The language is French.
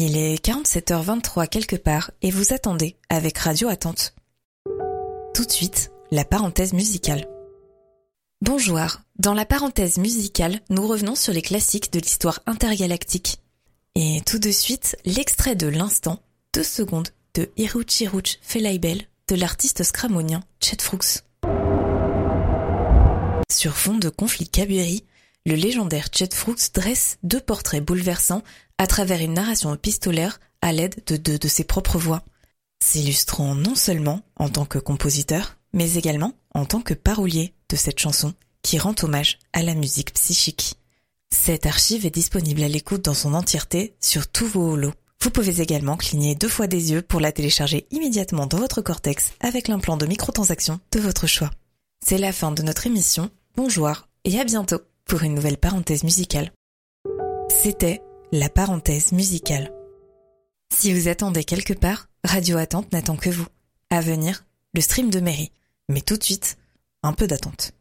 Il est 47h23 quelque part et vous attendez avec Radio Attente. Tout de suite, la parenthèse musicale. Bonjour, dans la parenthèse musicale, nous revenons sur les classiques de l'histoire intergalactique. Et tout de suite, l'extrait de l'instant, deux secondes, de Hiruchiruch Felaibel de l'artiste scramonien Chet Frooks. Sur fond de conflit kabiri, le légendaire Chet Frooks dresse deux portraits bouleversants à travers une narration épistolaire à l'aide de deux de ses propres voix, s'illustrant non seulement en tant que compositeur, mais également en tant que parolier de cette chanson qui rend hommage à la musique psychique. Cette archive est disponible à l'écoute dans son entièreté sur tous vos holos. Vous pouvez également cligner deux fois des yeux pour la télécharger immédiatement dans votre cortex avec l'implant de microtransaction de votre choix. C'est la fin de notre émission. Bonjour et à bientôt pour une nouvelle parenthèse musicale. C'était la parenthèse musicale. Si vous attendez quelque part, Radio Attente n'attend que vous. À venir, le stream de mairie. Mais tout de suite, un peu d'attente.